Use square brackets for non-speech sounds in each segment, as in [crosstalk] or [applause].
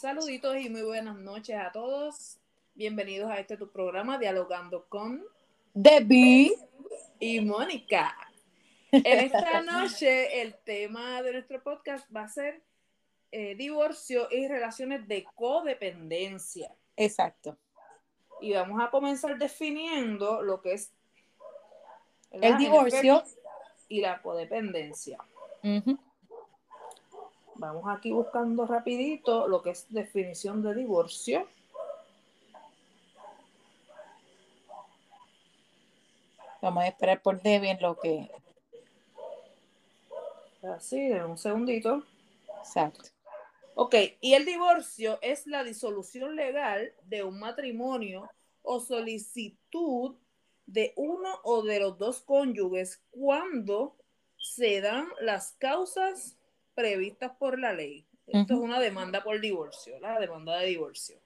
Saluditos y muy buenas noches a todos. Bienvenidos a este tu programa Dialogando con Debbie y Mónica. En esta [laughs] noche el tema de nuestro podcast va a ser eh, divorcio y relaciones de codependencia. Exacto. Y vamos a comenzar definiendo lo que es el divorcio y la codependencia. Vamos aquí buscando rapidito lo que es definición de divorcio. Vamos a esperar por Debbie en lo que... Así, un segundito. Exacto. Ok, y el divorcio es la disolución legal de un matrimonio o solicitud de uno o de los dos cónyuges cuando se dan las causas previstas por la ley. Esto es una demanda por divorcio, la demanda de divorcio.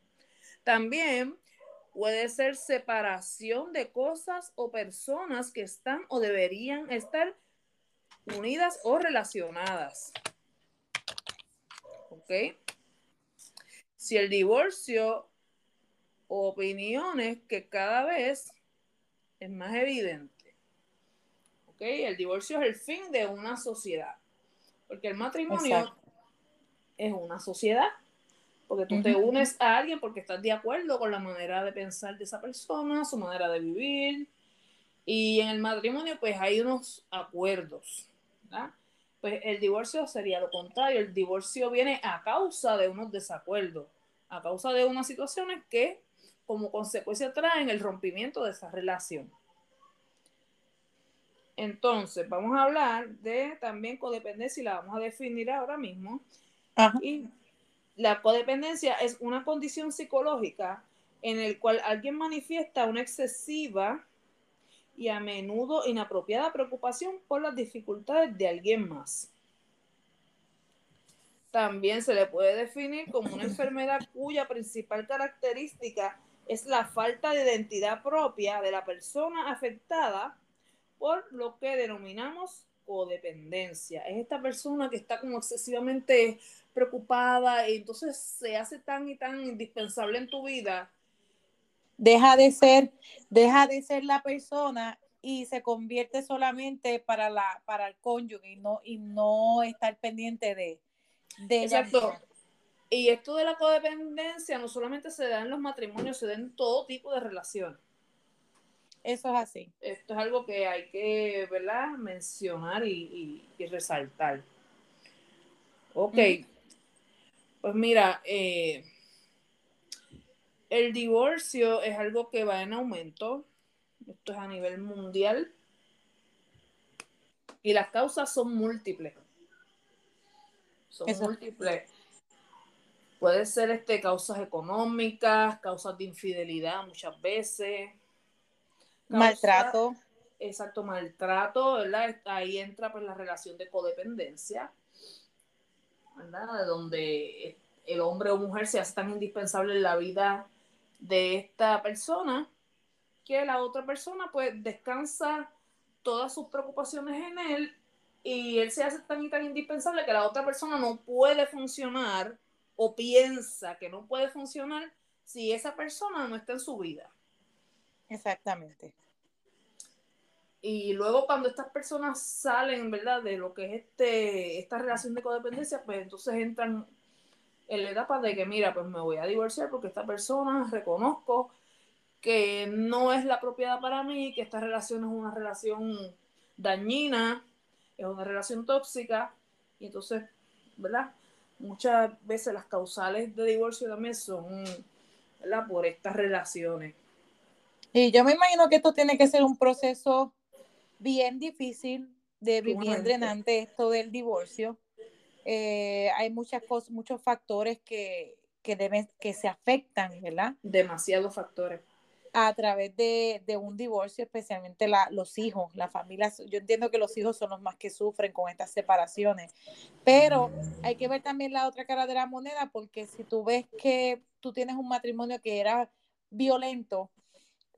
También puede ser separación de cosas o personas que están o deberían estar unidas o relacionadas. ¿Ok? Si el divorcio o opiniones que cada vez es más evidente. ¿Ok? El divorcio es el fin de una sociedad. Porque el matrimonio es una sociedad. Porque tú te unes a alguien porque estás de acuerdo con la manera de pensar de esa persona, su manera de vivir. Y en el matrimonio, pues hay unos acuerdos. Pues el divorcio sería lo contrario. El divorcio viene a causa de unos desacuerdos, a causa de unas situaciones que como consecuencia traen el rompimiento de esa relación. Entonces, vamos a hablar de también codependencia y la vamos a definir ahora mismo. Y la codependencia es una condición psicológica en el cual alguien manifiesta una excesiva y a menudo inapropiada preocupación por las dificultades de alguien más. También se le puede definir como una enfermedad [laughs] cuya principal característica es la falta de identidad propia de la persona afectada por lo que denominamos codependencia. Es esta persona que está como excesivamente preocupada y entonces se hace tan y tan indispensable en tu vida. Deja de ser, deja de ser la persona y se convierte solamente para la para el cónyuge y no y no estar pendiente de, de Exacto. Y esto de la codependencia no solamente se da en los matrimonios, se da en todo tipo de relaciones. Eso es así. Esto es algo que hay que, ¿verdad? Mencionar y, resaltar. Ok. Pues mira, eh, el divorcio es algo que va en aumento. Esto es a nivel mundial. Y las causas son múltiples. Son múltiples. Puede ser este, causas económicas, causas de infidelidad muchas veces. Maltrato. Exacto, maltrato, ¿verdad? Ahí entra pues la relación de codependencia, ¿verdad? De donde el hombre o mujer se hace tan indispensable en la vida de esta persona que la otra persona pues descansa todas sus preocupaciones en él y él se hace tan y tan indispensable que la otra persona no puede funcionar o piensa que no puede funcionar si esa persona no está en su vida. Exactamente. Y luego cuando estas personas salen, ¿verdad? De lo que es este, esta relación de codependencia, pues entonces entran en la etapa de que, mira, pues me voy a divorciar porque esta persona reconozco que no es la propiedad para mí, que esta relación es una relación dañina, es una relación tóxica, y entonces, ¿verdad? muchas veces las causales de divorcio también son por estas relaciones. Y yo me imagino que esto tiene que ser un proceso bien difícil, de bien drenante esto del divorcio. Eh, hay muchas cosas, muchos factores que, que deben, que se afectan, ¿verdad? Demasiados factores a través de, un divorcio, especialmente la, los hijos, la familia. Yo entiendo que los hijos son los más que sufren con estas separaciones, pero hay que ver también la otra cara de la moneda, porque si tú ves que tú tienes un matrimonio que era violento,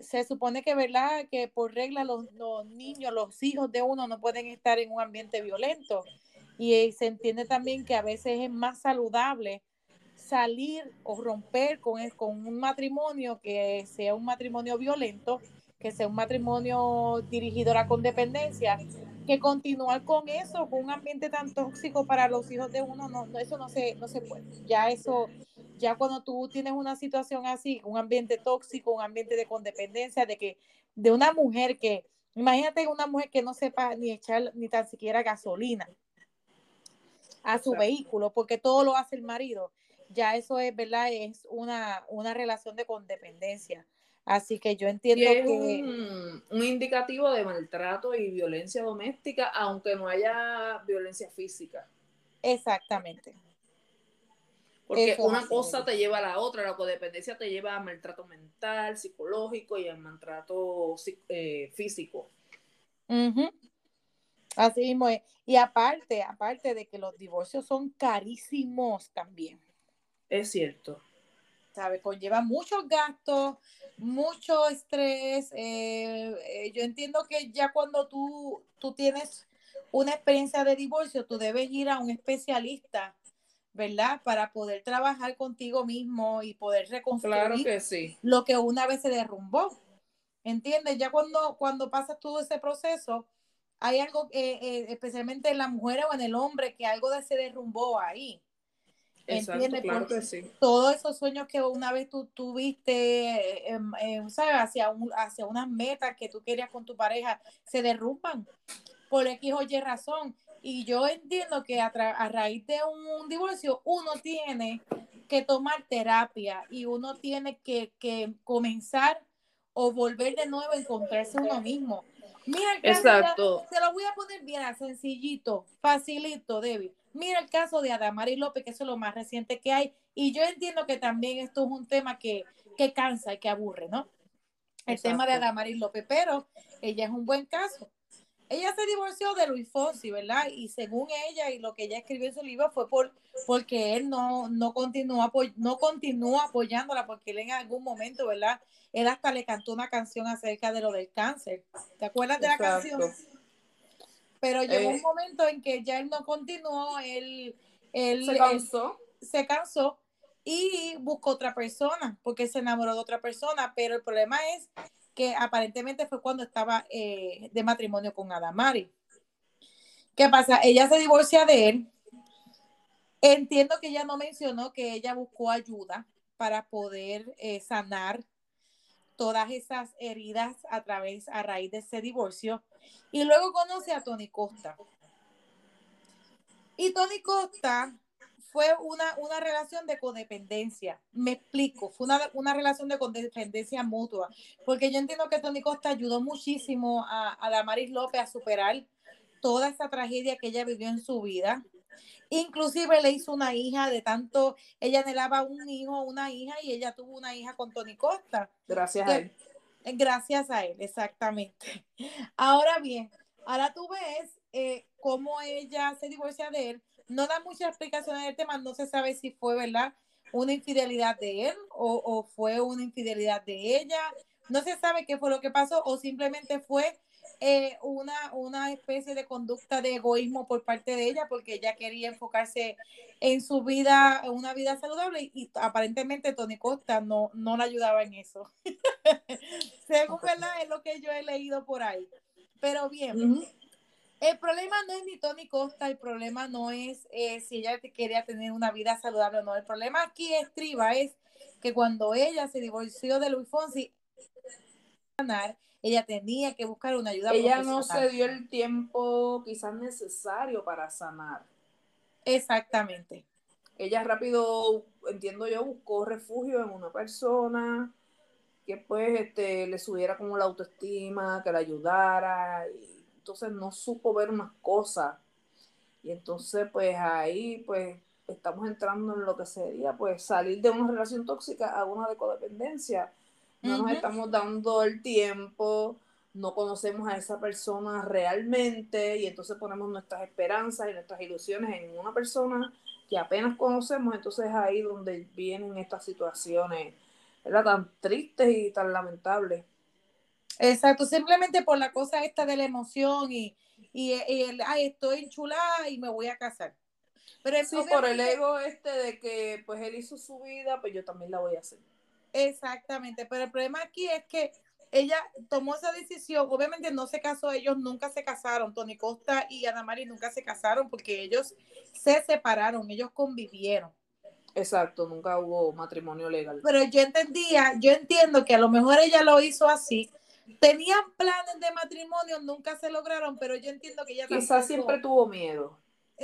se supone que, ¿verdad? Que por regla los, los niños, los hijos de uno no pueden estar en un ambiente violento. Y se entiende también que a veces es más saludable salir o romper con, con un matrimonio que sea un matrimonio violento, que sea un matrimonio dirigido a la condependencia, que continuar con eso, con un ambiente tan tóxico para los hijos de uno, no, eso no se, no se puede. Ya eso, ya cuando tú tienes una situación así, un ambiente tóxico, un ambiente de condependencia, de que, de una mujer que, imagínate una mujer que no sepa ni echar ni tan siquiera gasolina a su vehículo, porque todo lo hace el marido. Ya eso es, ¿verdad? Es una, una relación de condependencia. Así que yo entiendo que... Un, un, indicativo de maltrato y violencia doméstica, aunque no haya violencia física. Exactamente. Porque una cosa te lleva a la otra, la codependencia te lleva a maltrato mental, psicológico y al maltrato eh, físico. Así mismo es. Y aparte, aparte de que los divorcios son carísimos también. Es cierto. ¿Sabe? Conlleva muchos gastos, mucho estrés. Eh, eh, yo entiendo que ya cuando tú, tú tienes una experiencia de divorcio, tú debes ir a un especialista ¿verdad? Para poder trabajar contigo mismo y poder reconstruir lo que una vez se derrumbó. ¿Entiendes? Ya cuando, cuando pasas todo ese proceso, hay algo, eh, eh, especialmente en la mujer o en el hombre, que algo de se derrumbó ahí. ¿Entiendes? claro que sí. Todos esos sueños que una vez tú tuviste, eh, ¿sabes? Hacia, un, hacia unas metas que tú querías con tu pareja, se derrumban por X o Y razón. Y yo entiendo que a, raíz de un divorcio uno tiene que tomar terapia y uno tiene que, comenzar o volver de nuevo a encontrarse uno mismo. Mira el caso Exacto. se lo voy a poner bien sencillito, facilito, David. Mira el caso de Adamari López, que es lo más reciente que hay. Y yo entiendo que también esto es un tema que, cansa y que aburre, ¿no? El tema de Adamari López, pero ella es un buen caso ella se divorció de Luis Fonsi, ¿verdad? Y según ella y lo que ella escribió en su libro fue por porque él no, no, continúa, no continúa apoyándola, porque él en algún momento, ¿verdad? Él hasta le cantó una canción acerca de lo del cáncer. ¿Te acuerdas de la canción? Pero llegó un eh, momento en que ya él no continuó, él, él se cansó. se cansó y buscó otra persona, porque se enamoró de otra persona, pero el problema es que aparentemente fue cuando estaba eh, de matrimonio con Adamari. ¿Qué pasa? Ella se divorcia de él. Entiendo que ella no mencionó que ella buscó ayuda para poder eh, sanar todas esas heridas a través, a raíz de ese divorcio. Y luego conoce a Tony Costa. Y Tony Costa fue una, una relación de codependencia. Me explico, fue una, una, relación de codependencia mutua, porque yo entiendo que Tony Costa ayudó muchísimo a, a Damaris López a superar toda esa tragedia que ella vivió en su vida. Inclusive le hizo una hija de tanto, ella anhelaba un hijo, una hija, y ella tuvo una hija con Tony Costa. Gracias a él. Gracias a él, exactamente. [laughs] Ahora bien, ahora tú ves eh, cómo ella se divorcia de él, no da muchas explicaciones del tema, no se sabe si fue, ¿verdad? Una infidelidad de él o, fue una infidelidad de ella. No se sabe qué fue lo que pasó o simplemente fue eh, una, una especie de conducta de egoísmo por parte de ella porque ella quería enfocarse en su vida, en una vida saludable y, aparentemente Tony Costa no, no la ayudaba en eso. [laughs] Según verdad es lo que yo he leído por ahí. Pero bien, el problema no es ni Tony Costa, el problema no es eh, si ella quería tener una vida saludable o no. El problema aquí estriba es que cuando ella se divorció de Luis Fonsi, ella tenía que buscar una ayuda ella no se dio el tiempo quizás necesario para sanar. Exactamente. Ella rápido, entiendo yo, buscó refugio en una persona que pues este, le subiera como la autoestima, que la ayudara y entonces no supo ver unas cosas. Y entonces, pues ahí, pues estamos entrando en lo que sería, pues salir de una relación tóxica a una de codependencia. No nos estamos dando el tiempo, no conocemos a esa persona realmente y entonces ponemos nuestras esperanzas y nuestras ilusiones en una persona que apenas conocemos, entonces es ahí donde vienen estas situaciones, ¿verdad? Tan tristes y tan lamentables. Exacto, simplemente por la cosa esta de la emoción y, y, el, ay, estoy enchulada y me voy a casar. Pero sí, por el ego este de que pues él hizo su vida, pues yo también la voy a hacer. Exactamente, pero el problema aquí es que ella tomó esa decisión, obviamente no se casó, ellos nunca se casaron, Tony Costa y Ana Mari nunca se casaron porque ellos se separaron, ellos convivieron. Exacto, nunca hubo matrimonio legal. Pero yo entendía, yo entiendo que a lo mejor ella lo hizo así. Tenían planes de matrimonio, nunca se lograron, pero yo entiendo que ella quizás siempre tuvo miedo.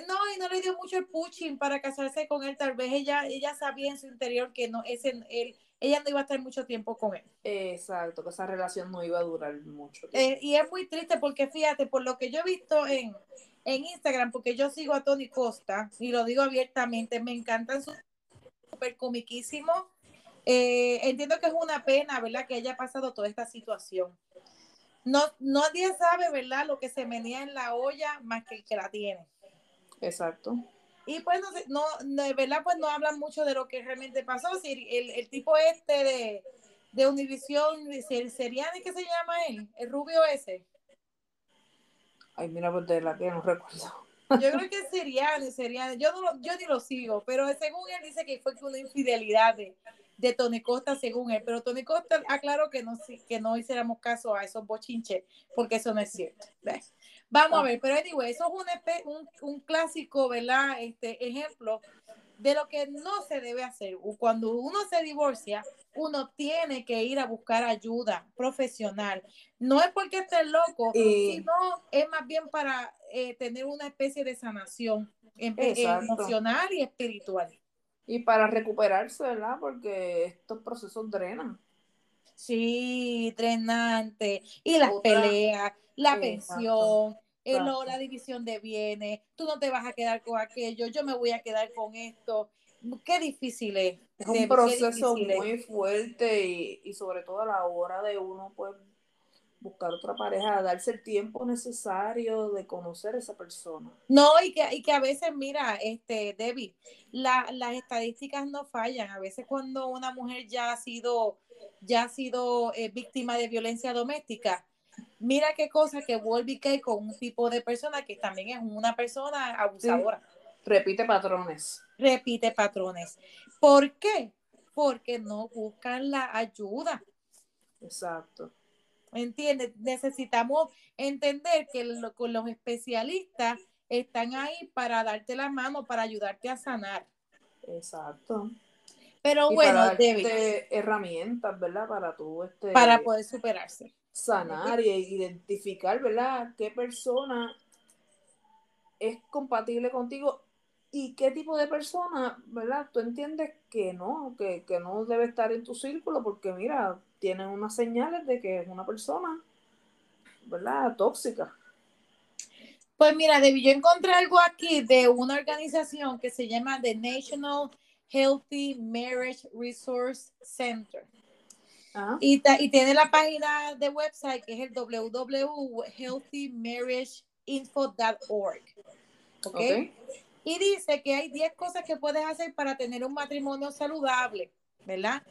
No, y no le dio mucho el pushing para casarse con él. Tal vez ella, ella sabía en su interior que no, ese, él, ella no iba a estar mucho tiempo con él. Exacto, que esa relación no iba a durar mucho eh, y es muy triste porque fíjate, por lo que yo he visto en, en Instagram, porque yo sigo a Tony Costa y lo digo abiertamente, me encantan sus súper comiquísimo. Eh, entiendo que es una pena, ¿verdad? Que haya pasado toda esta situación. No, nadie sabe, ¿verdad? Lo que se menea en la olla más que el que la tiene. Exacto. Y pues no, no, de verdad, pues no hablan mucho de lo que realmente pasó. Si el, el tipo este de, de Univision, sería de qué se llama él? El rubio ese. Ay, mira, pues de la que no recuerdo. Yo creo que sería sería Yo, no yo ni lo sigo, pero según él dice que fue una infidelidad de, de Tony Costa, según él. Pero Tony Costa aclaró que no, que no hiciéramos caso a esos bochinches, porque eso no es cierto. Vamos a ah. ver, pero anyway, eso es un, un, un clásico, ¿verdad? Este ejemplo de lo que no se debe hacer. Cuando uno se divorcia, uno tiene que ir a buscar ayuda profesional. No es porque esté loco, sino es más bien para eh, tener una especie de sanación emocional y espiritual. Y para recuperarse, ¿verdad? Porque estos procesos drenan. Sí, drenante. Y las peleas, la pensión, el, la división de bienes, tú no te vas a quedar con aquello, yo me voy a quedar con esto. Qué difícil es. Es un proceso muy fuerte y, y, sobre todo a la hora de uno pues buscar otra pareja, darse el tiempo necesario de conocer a esa persona. No, y que, y que a veces, mira, este, Debbie, la, las estadísticas no fallan. A veces cuando una mujer ya ha sido, ya ha sido eh, víctima de violencia doméstica, mira qué cosa que vuelve y con un tipo de persona que también es una persona abusadora. Repite patrones. Repite patrones. ¿Por qué? Porque no buscan la ayuda. Exacto. ¿Entiendes? Necesitamos entender que con los especialistas están ahí para darte la mano, para ayudarte a sanar. Exacto. Pero bueno, herramientas, ¿verdad? Para tú este, para poder superarse. Sanar y identificar, ¿verdad? ¿Qué persona es compatible contigo y qué tipo de persona, ¿verdad? Tú entiendes que no, que, que no debe estar en tu círculo porque mira, tienen unas señales de que es una persona, ¿verdad? Tóxica. Pues mira, Debbie, yo encontré algo aquí de una organización que se llama The National Healthy Marriage Resource Center. Ah. Y, y, tiene la página de website que es el www.healthymarriageinfo.org. ¿Okay? Y dice que hay 10 cosas que puedes hacer para tener un matrimonio saludable, ¿verdad?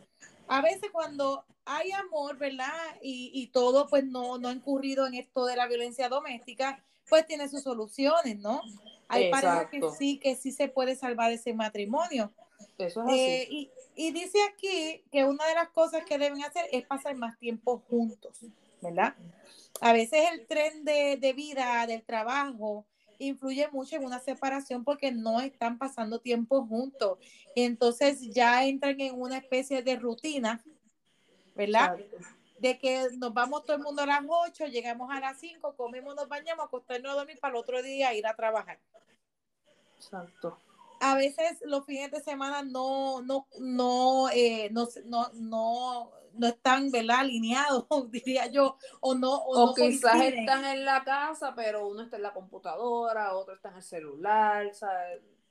A veces cuando hay amor, ¿verdad? Y, y todo pues no, no ha incurrido en esto de la violencia doméstica, pues tiene sus soluciones, ¿no? Hay parejas que sí, que sí se puede salvar ese matrimonio. Eso es así. Eh, y, y, dice aquí que una de las cosas que deben hacer es pasar más tiempo juntos, ¿verdad? A veces el tren de, de vida, del trabajo, influye mucho en una separación porque no están pasando tiempo juntos. Y entonces ya entran en una especie de rutina, ¿verdad? De que nos vamos todo el mundo a las 8, llegamos a las 5, comemos, nos bañamos, acostarnos a dormir para el otro día ir a trabajar. Exacto a veces los fines de semana no, no, no, eh, no, no, no, están ¿verdad? alineados, [laughs] diría yo, o no. O, quizás están en la casa, pero uno está en la computadora, otro está en el celular,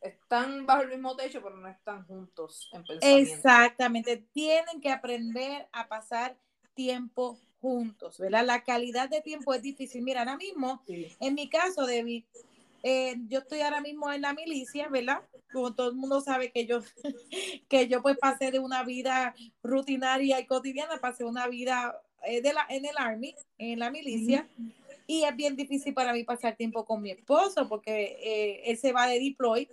están bajo el mismo techo, pero no están juntos en pensamiento. Exactamente, tienen que aprender a pasar tiempo juntos, ¿verdad? La calidad de tiempo es difícil. Mira, ahora mismo, en mi caso, David, eh, yo estoy ahora mismo en la milicia, ¿verdad? Como todo el mundo sabe que yo, [laughs] que yo pues pasé de una vida rutinaria y cotidiana, pasé una vida eh, de la, en el Army, en la milicia, y es bien difícil para mí pasar tiempo con mi esposo porque eh, él se va de deploy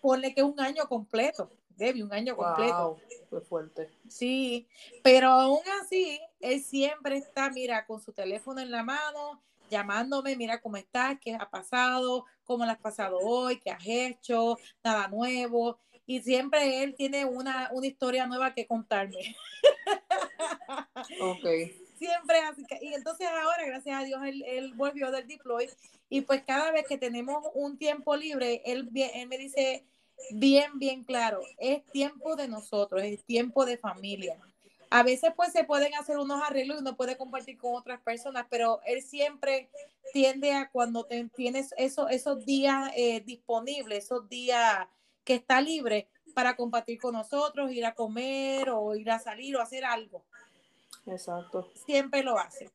ponle que un año completo, Debbie, un año completo. Wow, fuerte. Sí, pero aún así, él siempre está, mira, con su teléfono en la mano, llamándome, mira cómo estás, qué ha pasado, cómo lo has pasado hoy, qué has hecho, nada nuevo. Y siempre él tiene una, una historia nueva que contarme. Ok. [laughs] Siempre así. Y entonces ahora, gracias a Dios, él, él volvió del deploy. Y pues cada vez que tenemos un tiempo libre, él, él me dice bien, bien claro, es tiempo de nosotros, es tiempo de familia. A veces pues se pueden hacer unos arreglos y uno puede compartir con otras personas, pero él siempre tiende a cuando te, tienes eso, esos días eh, disponibles, esos días que está libre para compartir con nosotros, ir a comer o ir a salir o hacer algo Exacto. siempre lo hace.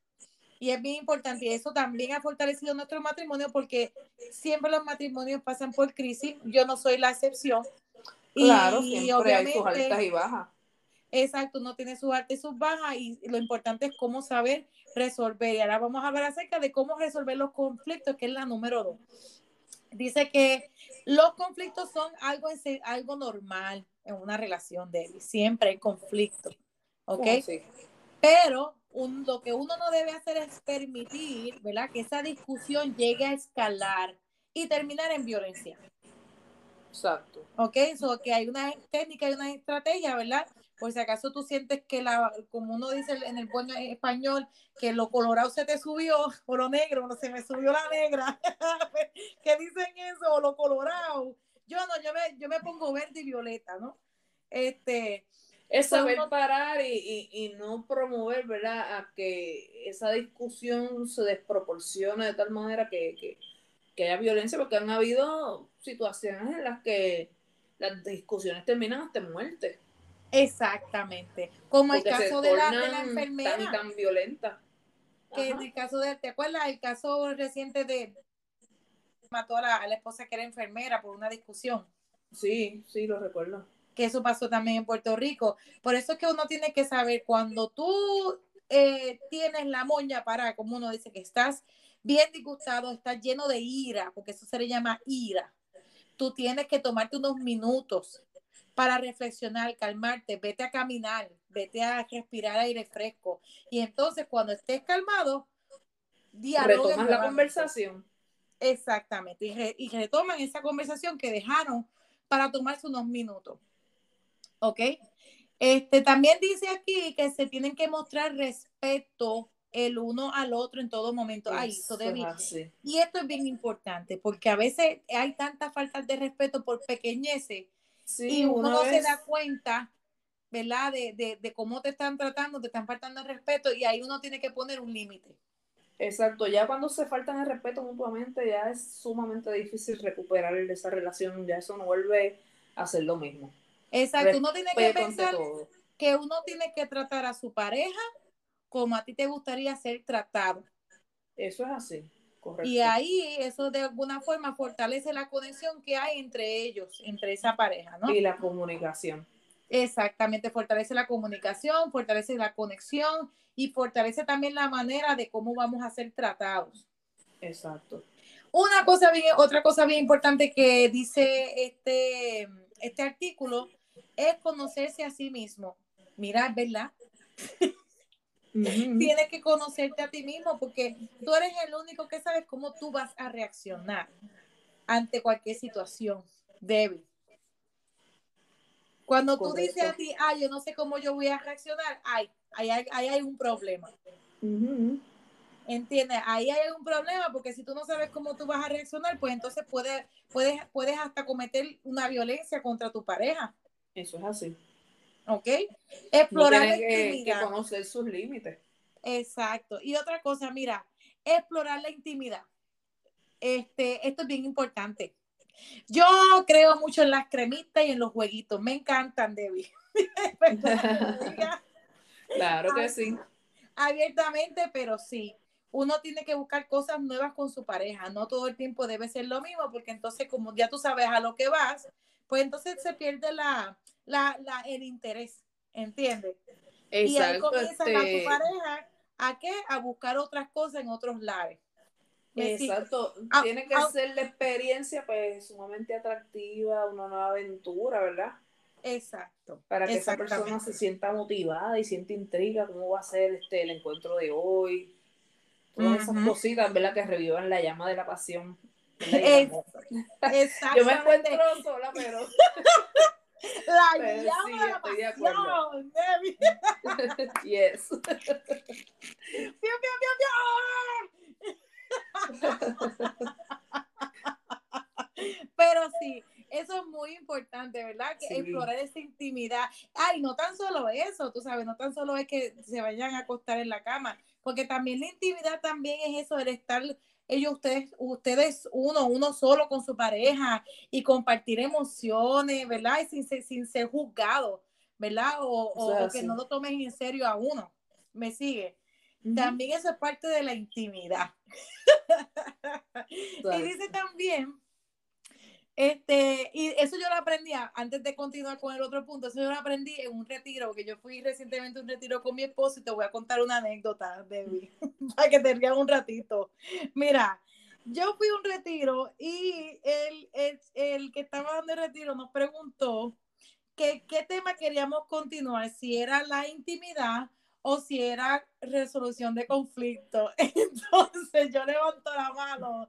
Y es bien importante. Y eso también ha fortalecido nuestro matrimonio porque siempre los matrimonios pasan por crisis. Yo no soy la excepción. Y Claro, siempre hay sus altas y bajas. Exacto, uno tiene sus altas y sus bajas. Y lo importante es cómo saber resolver. Y ahora vamos a hablar acerca de cómo resolver los conflictos, que es la número dos. Dice que los conflictos son algo, algo normal en una relación de Siempre hay conflicto. ¿Ok? Pero un- lo que uno no debe hacer es permitir, ¿verdad? Que esa discusión llegue a escalar y terminar en violencia. Exacto. ¿Ok? So que hay una técnica y una estrategia, ¿verdad? Por si acaso tú sientes que, la, como uno dice en el buen español, que lo colorado se te subió, o lo negro, no se me subió la negra. [laughs] que dicen eso, o lo colorado. Yo no, yo me, yo me pongo verde y violeta, ¿no? Este, Es saber parar y, y, y no promover, ¿verdad? A que esa discusión se desproporcione de tal manera que, que, que haya violencia, porque han habido situaciones en las que las discusiones terminan hasta muerte. Exactamente. Como el Porque caso de la, de la enfermera. tan, tan violentas. que en el caso de, ¿te acuerdas? El caso reciente de mató a la, a la esposa que era enfermera por una discusión, Sí, sí, lo recuerdo. que eso pasó también en Puerto Rico. Por eso es que uno tiene que saber cuando tú eh, tienes la moña para, como uno dice, que estás bien disgustado, estás lleno de ira, porque eso se le llama ira. Tú tienes que tomarte unos minutos para reflexionar, calmarte, vete a caminar, vete a respirar aire fresco. Y entonces cuando estés calmado, Retomas la conversación. Exactamente. Y, re- y retoman esa conversación que dejaron para tomarse unos minutos. ¿Ok? Este, también dice aquí que se tienen que mostrar respeto el uno al otro en todo momento. Ay, eso es y esto es bien importante porque a veces hay tanta falta de respeto por pequeñeces Sí, y uno se da cuenta, ¿verdad? De, de, de cómo te están tratando, te están faltando el respeto y ahí uno tiene que poner un límite. Exacto, ya cuando se faltan el respeto mutuamente, ya es sumamente difícil recuperar esa relación, ya eso no vuelve a ser lo mismo. Exacto, uno tiene que pensar que uno tiene que tratar a su pareja como a ti te gustaría ser tratado. Eso es así, correcto. Y ahí eso de alguna forma fortalece la conexión que hay entre ellos, entre esa pareja, ¿no? Y la comunicación. Exactamente, fortalece la comunicación, fortalece la conexión y fortalece también la manera de cómo vamos a ser tratados. Exacto. Una cosa bien, otra cosa bien importante que dice este, este artículo es conocerse a sí mismo. Mira, ¿verdad? [laughs] Tienes que conocerte a ti mismo porque tú eres el único que sabes cómo tú vas a reaccionar ante cualquier situación débil. Cuando tú dices a ti, ah, yo no sé cómo yo voy a reaccionar, ay, ahí hay, ahí hay un problema. Ujú. ¿Entiendes? Ahí hay un problema porque si tú no sabes cómo tú vas a reaccionar, pues entonces puedes, puedes, puedes hasta cometer una violencia contra tu pareja. Eso es así. ¿Ok? Explorar la que, que intimidad. conocer sus límites. Exacto. Y otra cosa, mira, explorar la intimidad. Este, esto es bien importante. Yo creo mucho en las cremitas y en los jueguitos. Me encantan, Debbie. [laughs] Diga Claro que sí. abiertamente, pero sí. Uno tiene que buscar cosas nuevas con su pareja. No todo el tiempo debe ser lo mismo, porque entonces, como ya tú sabes a lo que vas, pues entonces se pierde la, la, la- el interés. ¿Entiendes? Y ahí comienzan a tu este, pareja a qué? A buscar otras cosas en otros lares. Exacto, tiene que ser la experiencia pues sumamente atractiva, una nueva aventura, ¿verdad? Exacto. Para que esa persona se sienta motivada y sienta intriga, cómo va a ser este el encuentro de hoy. Todas esas cositas, ¿verdad? Que revivan la llama de la pasión. Exacto. [laughs] Yo me encuentro sola, pero. [laughs] La [laughs] llama de la pasión, [laughs] yes. [laughs] ¡Piu, piu, Pero sí, eso es muy importante, ¿verdad? Que explorar esa intimidad. Ay, no tan solo eso, tú sabes, no tan solo es que se vayan a acostar en la cama, porque también la intimidad también es eso, el estar ellos, ustedes, ustedes uno, uno solo con su pareja y compartir emociones, ¿verdad? Y sin, sin ser juzgado, ¿verdad? O, o, que no lo tomen en serio a uno. ¿Me sigue? También eso es parte de la intimidad. [laughs] y dice también, este, y eso yo lo aprendí antes de continuar con el otro punto, eso yo lo aprendí en un retiro, porque yo fui recientemente a un retiro con mi esposo y te voy a contar una anécdota, Debbie, [laughs] [laughs] para que te rías un ratito. Mira, yo fui a un retiro y el, el, el que estaba dando el retiro nos preguntó que, qué tema queríamos continuar, si era la intimidad o si era resolución de conflicto. [laughs] Entonces yo levanto la mano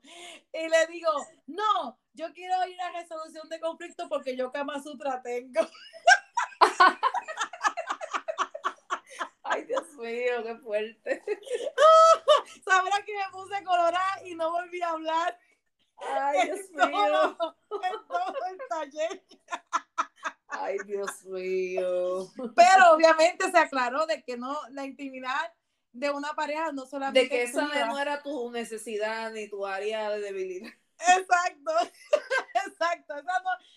y le digo, no, yo quiero ir a resolución de conflicto porque yo Kama Sutra tengo. [laughs] Ay, Dios mío, qué fuerte. [laughs] Sabrá que me puse colorada y no volví a hablar. Ay, Dios mío. en todo el taller. Ay, Dios mío. Pero obviamente se aclaró de que no, la intimidad de una pareja no solamente. De que esa no era tu necesidad ni tu área de debilidad. Exacto, [laughs] exacto.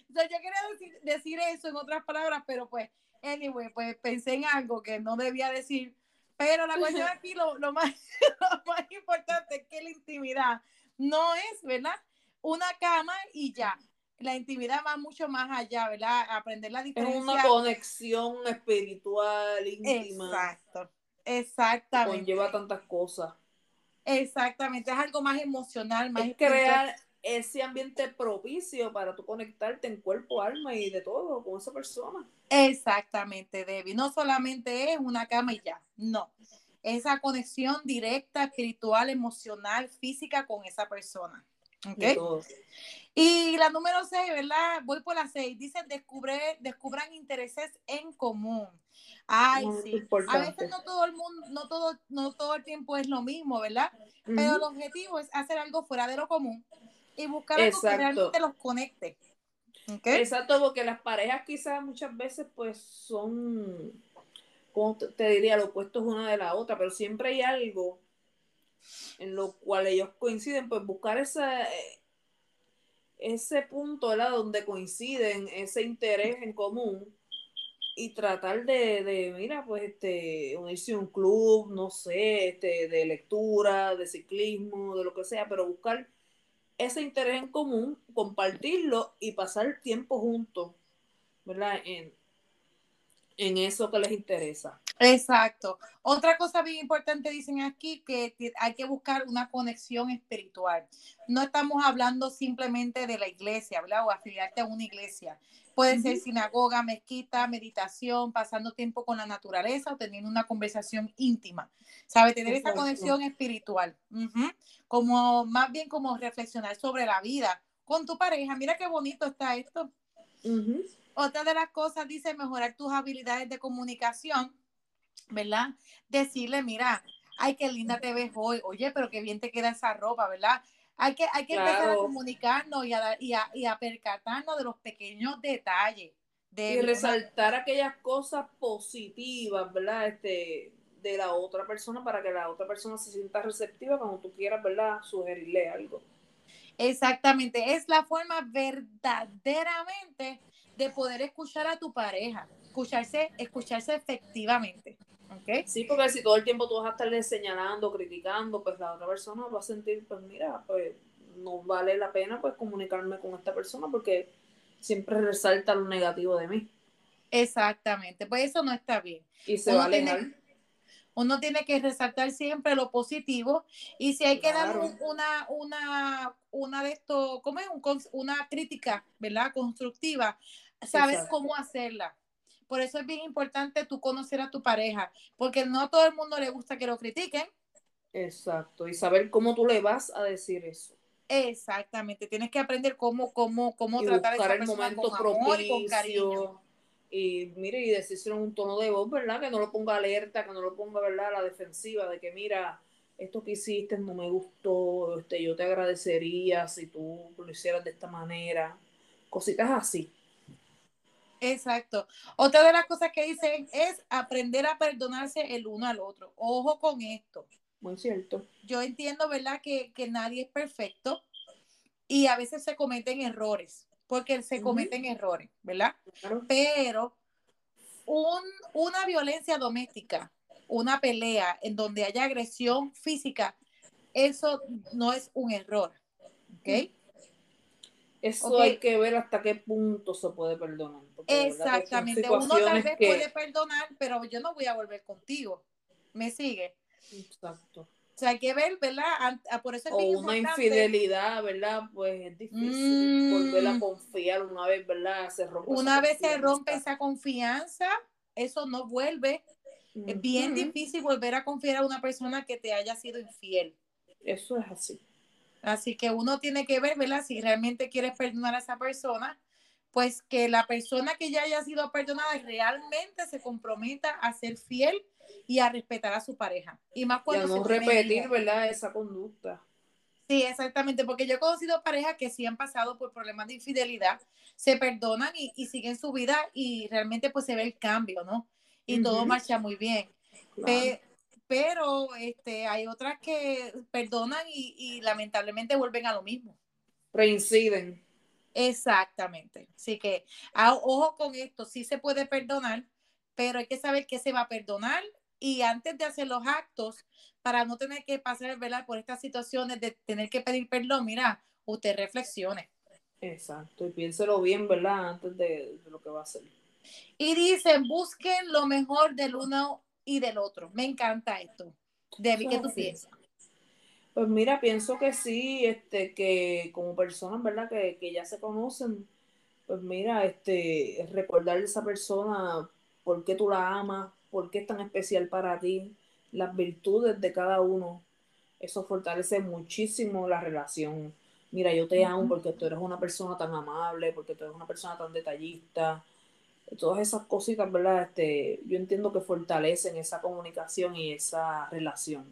yo quería decir, decir, eso en otras palabras, pero pues, anyway, pues pensé en algo que no debía decir. Pero la cuestión [laughs] aquí, lo, lo, más, [laughs] lo más importante es que la intimidad no es, ¿verdad? Una cama y ya la intimidad va mucho más allá, ¿verdad? Aprender la diferencia. Es una conexión espiritual, íntima. Exacto, exactamente. Conlleva tantas cosas. Exactamente, es algo más emocional, más es crear ese ambiente propicio para tú conectarte en cuerpo, alma y de todo con esa persona. Exactamente, Debbie. No solamente es una cama y ya, no. Esa conexión directa, espiritual, emocional, física con esa persona. ¿Okay? Y la número 6, ¿verdad? Voy por la 6. Dice, descubre, descubran intereses en común. Ay, sí. A veces no todo el mundo, no todo, no todo el tiempo es lo mismo, ¿verdad? Pero el objetivo es hacer algo fuera de lo común y buscar algo que realmente los conecte. Exacto, porque las parejas quizás muchas veces pues son, como te diría, lo opuestos una de la otra, pero siempre hay algo en lo cual ellos coinciden, pues buscar ese, ese punto, ¿verdad? Donde coinciden, ese interés en común y tratar de, de, mira, pues, este, unirse a un club, no sé, este, de lectura, de ciclismo, de lo que sea, pero buscar ese interés en común, compartirlo y pasar tiempo juntos, ¿verdad? En, en eso que les interesa. Exacto. Otra cosa bien importante dicen aquí que hay que buscar una conexión espiritual. No estamos hablando simplemente de la iglesia, ¿verdad? O afiliarte a una iglesia. Puede ser sinagoga, mezquita, meditación, pasando tiempo con la naturaleza o teniendo una conversación íntima. ¿Sabe? Tener esa conexión espiritual. Como más bien como reflexionar sobre la vida con tu pareja. Mira qué bonito está esto. Otra de las cosas dice mejorar tus habilidades de comunicación, ¿verdad? Decirle, mira, ay, qué linda te ves hoy, oye, pero qué bien te queda esa ropa, ¿verdad? Hay que, hay que empezar a comunicarnos y a, y, a, y a percatarnos de los pequeños detalles. De, y resaltar aquellas cosas positivas, ¿verdad? Este, de la otra persona para que la otra persona se sienta receptiva cuando tú quieras, ¿verdad? Sugerirle algo. Exactamente, es la forma verdaderamente de poder escuchar a tu pareja, escucharse, escucharse efectivamente. ¿Okay? Sí, porque si todo el tiempo tú vas a estarle señalando, criticando, pues la otra persona va a sentir, pues mira, pues no vale la pena pues comunicarme con esta persona porque siempre resalta lo negativo de mí. Exactamente, pues eso no está bien. Y se va a alejar. uno tiene que resaltar siempre lo positivo y si hay que dar una, una, una de esto, ¿cómo es? Un una crítica, ¿verdad? Constructiva, Exacto. cómo hacerla. Por eso es bien importante tú conocer a tu pareja, porque no a todo el mundo le gusta que lo critiquen. Exacto. Y saber cómo tú le vas a decir eso. Exactamente, tienes que aprender cómo, cómo, cómo y tratar a buscar esa el persona momento con amor y con cariño. Y mire, y decírselo en un tono de voz, ¿verdad? Que no lo ponga alerta, que no lo ponga, ¿verdad? A la defensiva, de que mira, esto que hiciste no me gustó, este, yo te agradecería si tú lo hicieras de esta manera. Cositas así. Exacto. Otra de las cosas que dicen es aprender a perdonarse el uno al otro. Ojo con esto. Muy cierto. Yo entiendo, ¿verdad? Que, que nadie es perfecto y a veces se cometen errores, porque se cometen errores, ¿verdad? Claro. Pero un, una violencia doméstica, una pelea en donde haya agresión física, eso no es un error. ¿Ok? Eso hay que ver hasta qué punto se puede perdonar. Que Exactamente. Uno tal vez que- puede perdonar, pero yo no voy a volver contigo. ¿Me sigue? Exacto. O sea, hay que ver, ¿verdad? Ah, Por eso es o una importante. infidelidad, ¿verdad? Pues es difícil Mm. volver a confiar una vez, ¿verdad? Se rompe Una vez se rompe esa confianza, eso no vuelve. Es bien difícil volver a confiar a una persona que te haya sido infiel. Eso es así. Así que uno tiene que ver, ¿verdad? Si realmente quieres perdonar a esa persona, pues que la persona que ya haya sido perdonada realmente se comprometa a ser fiel y a respetar a su pareja. Y más Y a cuando no se repetir. ¿verdad? Esa conducta. Sí, exactamente, porque yo he conocido parejas que sí han pasado por problemas de infidelidad, se perdonan y, y siguen su vida y realmente pues se ve el cambio, ¿no? Y todo marcha muy bien. Claro. Pe- pero este, hay otras que perdonan y, y lamentablemente vuelven a lo mismo. Reinciden. Exactamente. Así que a- ojo con esto, sí se puede perdonar, pero hay que saber qué se va a perdonar y antes de hacer los actos, para no tener que pasar ¿verdad? por estas situaciones de tener que pedir perdón, mira, usted reflexione. Exacto. Y piénselo bien, ¿verdad? Antes de, de lo que va a hacer. Y dicen, busquen lo mejor del uno y del otro. Me encanta esto. Debbie, ¿qué tú piensas? Pues mira, pienso que sí, este, que como personas, ¿verdad? Que, que ya se conocen, pues mira, este, recordarle a esa persona por qué tú la amas, por qué es tan especial para ti, las virtudes de cada uno. Eso fortalece muchísimo la relación. Mira, yo te amo porque tú eres una persona tan amable, porque tú eres una persona tan detallista. Todas esas cositas, ¿verdad? Este, yo entiendo que fortalecen esa comunicación y esa relación.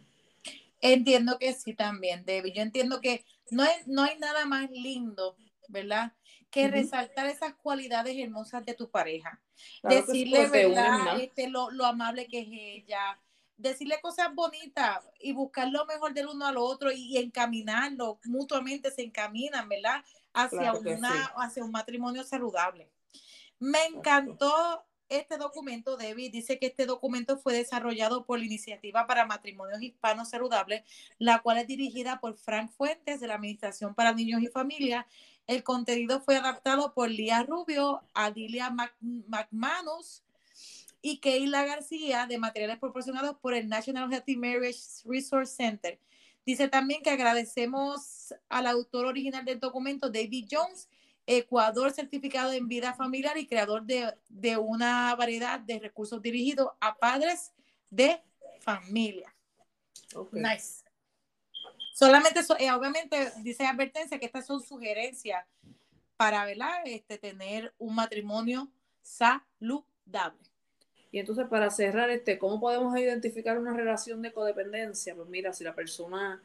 Entiendo que sí también, Debbie. Yo entiendo que no hay, no hay nada más lindo, ¿verdad? Que resaltar esas cualidades hermosas de tu pareja. Claro que sí, decirle, unen ¿verdad? Este, lo, lo amable que es ella. Decirle cosas bonitas y buscar lo mejor del uno al otro y, encaminarlo. Mutuamente se encaminan, ¿verdad? Hacia, Claro una, sí. hacia un matrimonio saludable. Me encantó este documento, Debbie. Dice que este documento fue desarrollado por la Iniciativa para Matrimonios Hispanos Saludables, la cual es dirigida por Frank Fuentes de la Administración para Niños y Familias. El contenido fue adaptado por Lía Rubio, Adilia Mac- McManus y Keila García de materiales proporcionados por el National Healthy Marriage Resource Center. Dice también que agradecemos al autor original del documento, David Jones, Ecuador certificado en vida familiar y creador de, de una variedad de recursos dirigidos a padres de familia. Nice. Solamente, so- eh, obviamente, dice advertencia que estas son sugerencias para ¿verdad? Este, tener un matrimonio saludable. Y entonces para cerrar, este, ¿cómo podemos identificar una relación de codependencia? Pues mira, si la persona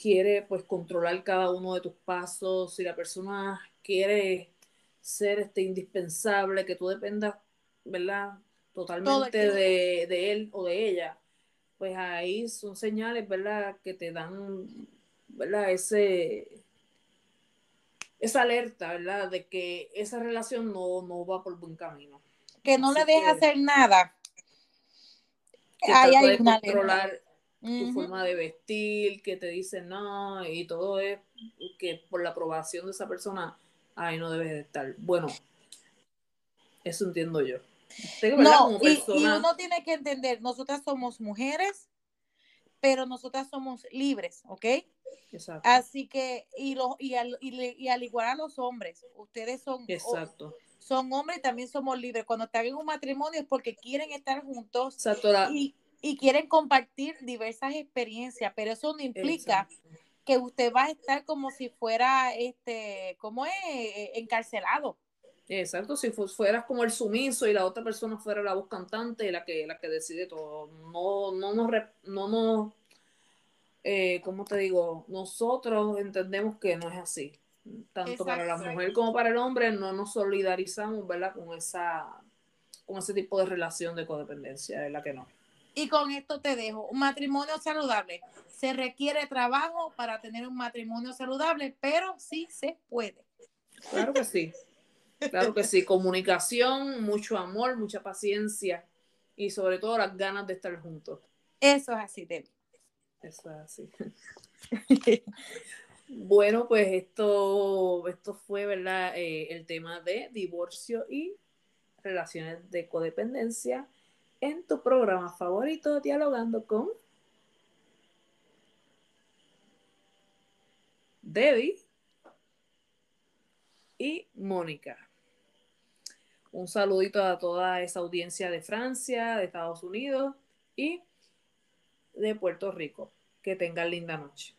quiere pues controlar cada uno de tus pasos, si la persona quiere ser este indispensable, que tú dependas, ¿verdad? Totalmente de, de él o de ella, pues ahí son señales, ¿verdad? Que te dan, ¿verdad? Ese esa alerta, ¿verdad? De que esa relación no, no va por buen camino. Que no le deja que- hacer nada. que Ahí hay una alerta. Tu forma de vestir, que te dicen no, y todo es que por la aprobación de esa persona, ahí no debes de estar. Bueno, eso entiendo yo. No, y, uno tiene que entender, nosotras somos mujeres, pero nosotras somos libres, ¿ok? Exacto. Así que, y, lo, y, al, y, al igual a los hombres, ustedes son, Exacto. son hombres y también somos libres. Cuando están en un matrimonio es porque quieren estar juntos y, y, quieren compartir diversas experiencias, pero eso no implica que usted va a estar como si fuera, este, como es, eh, encarcelado. Exacto, si fueras como el sumiso y la otra persona fuera la voz cantante, la que, la que decide todo. No, no nos, no nos eh, ¿cómo te digo? Nosotros entendemos que no es así. Tanto para la mujer como para el hombre, no nos solidarizamos, ¿verdad? Con esa, con ese tipo de relación de codependencia, es la que no. Y con esto te dejo, un matrimonio saludable. Se requiere trabajo para tener un matrimonio saludable, pero sí se puede. Claro que sí. Claro que sí. Comunicación, mucho amor, mucha paciencia y sobre todo las ganas de estar juntos. Eso es así, Debbie. Eso es así. [laughs] bueno, pues esto, esto fue, ¿verdad? Eh, el tema de divorcio y relaciones de codependencia en tu programa favorito, dialogando con Debbie y Mónica. Un saludito a toda esa audiencia de Francia, de Estados Unidos y de Puerto Rico. Que tengan linda noche.